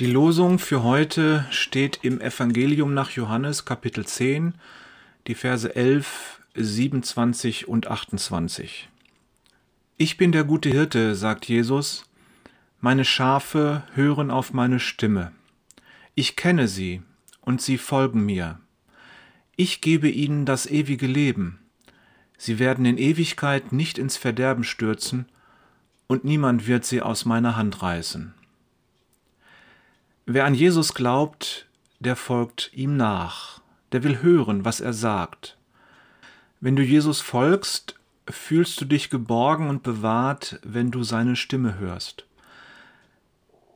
Die Losung für heute steht im Evangelium nach Johannes Kapitel 10, die Verse 11, 27 und 28. Ich bin der gute Hirte, sagt Jesus, meine Schafe hören auf meine Stimme. Ich kenne sie, und sie folgen mir. Ich gebe ihnen das ewige Leben. Sie werden in Ewigkeit nicht ins Verderben stürzen, und niemand wird sie aus meiner Hand reißen. Wer an Jesus glaubt, der folgt ihm nach, der will hören, was er sagt. Wenn du Jesus folgst, fühlst du dich geborgen und bewahrt, wenn du seine Stimme hörst.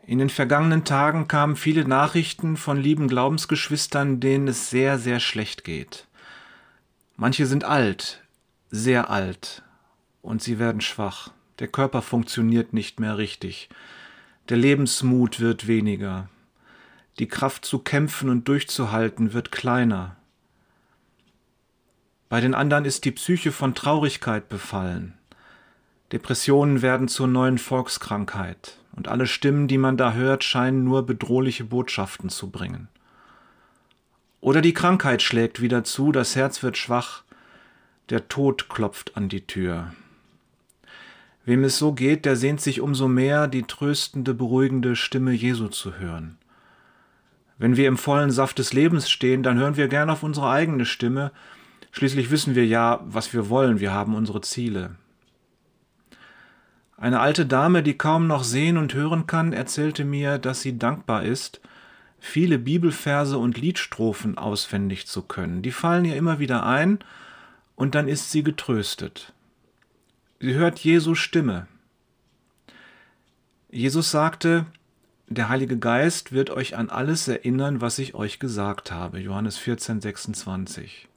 In den vergangenen Tagen kamen viele Nachrichten von lieben Glaubensgeschwistern, denen es sehr, sehr schlecht geht. Manche sind alt, sehr alt, und sie werden schwach. Der Körper funktioniert nicht mehr richtig. Der Lebensmut wird weniger. Die Kraft zu kämpfen und durchzuhalten wird kleiner. Bei den anderen ist die Psyche von Traurigkeit befallen. Depressionen werden zur neuen Volkskrankheit, und alle Stimmen, die man da hört, scheinen nur bedrohliche Botschaften zu bringen. Oder die Krankheit schlägt wieder zu, das Herz wird schwach, der Tod klopft an die Tür. Wem es so geht, der sehnt sich umso mehr, die tröstende, beruhigende Stimme Jesu zu hören. Wenn wir im vollen Saft des Lebens stehen, dann hören wir gern auf unsere eigene Stimme. Schließlich wissen wir ja, was wir wollen, wir haben unsere Ziele. Eine alte Dame, die kaum noch sehen und hören kann, erzählte mir, dass sie dankbar ist, viele Bibelverse und Liedstrophen auswendig zu können. Die fallen ihr immer wieder ein, und dann ist sie getröstet. Sie hört Jesu Stimme. Jesus sagte, der Heilige Geist wird euch an alles erinnern, was ich euch gesagt habe. Johannes 14, 26.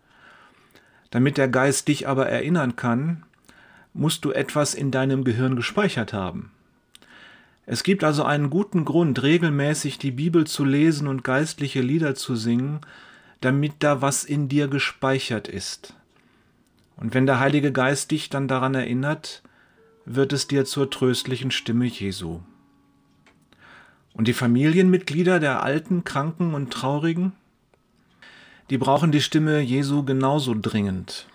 Damit der Geist dich aber erinnern kann, musst du etwas in deinem Gehirn gespeichert haben. Es gibt also einen guten Grund, regelmäßig die Bibel zu lesen und geistliche Lieder zu singen, damit da was in dir gespeichert ist. Und wenn der Heilige Geist dich dann daran erinnert, wird es dir zur tröstlichen Stimme Jesu. Und die Familienmitglieder der Alten, Kranken und Traurigen, die brauchen die Stimme Jesu genauso dringend.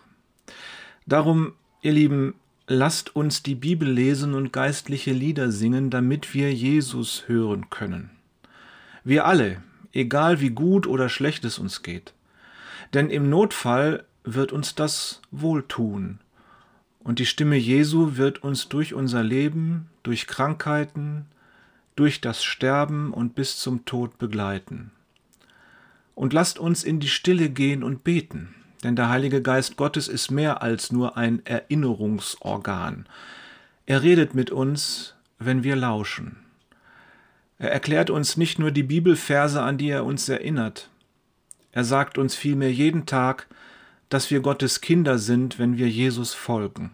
Darum, ihr Lieben, Lasst uns die Bibel lesen und geistliche Lieder singen, damit wir Jesus hören können. Wir alle, egal wie gut oder schlecht es uns geht. Denn im Notfall wird uns das wohltun. Und die Stimme Jesu wird uns durch unser Leben, durch Krankheiten, durch das Sterben und bis zum Tod begleiten. Und lasst uns in die Stille gehen und beten. Denn der Heilige Geist Gottes ist mehr als nur ein Erinnerungsorgan. Er redet mit uns, wenn wir lauschen. Er erklärt uns nicht nur die Bibelverse, an die er uns erinnert. Er sagt uns vielmehr jeden Tag, dass wir Gottes Kinder sind, wenn wir Jesus folgen.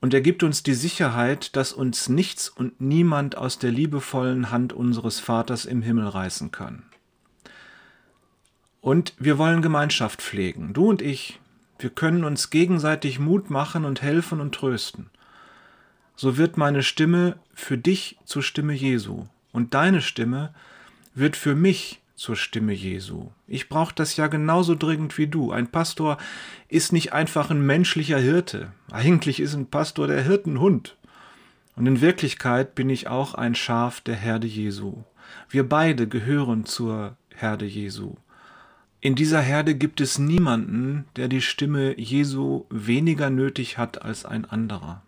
Und er gibt uns die Sicherheit, dass uns nichts und niemand aus der liebevollen Hand unseres Vaters im Himmel reißen kann. Und wir wollen Gemeinschaft pflegen, du und ich. Wir können uns gegenseitig Mut machen und helfen und trösten. So wird meine Stimme für dich zur Stimme Jesu und deine Stimme wird für mich zur Stimme Jesu. Ich brauche das ja genauso dringend wie du. Ein Pastor ist nicht einfach ein menschlicher Hirte. Eigentlich ist ein Pastor der Hirtenhund. Und in Wirklichkeit bin ich auch ein Schaf der Herde Jesu. Wir beide gehören zur Herde Jesu. In dieser Herde gibt es niemanden, der die Stimme Jesu weniger nötig hat als ein anderer.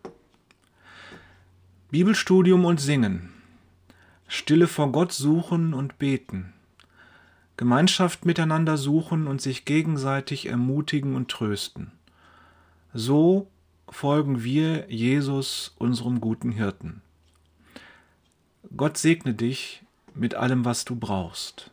Bibelstudium und Singen, Stille vor Gott suchen und beten, Gemeinschaft miteinander suchen und sich gegenseitig ermutigen und trösten. So folgen wir Jesus, unserem guten Hirten. Gott segne dich mit allem, was du brauchst.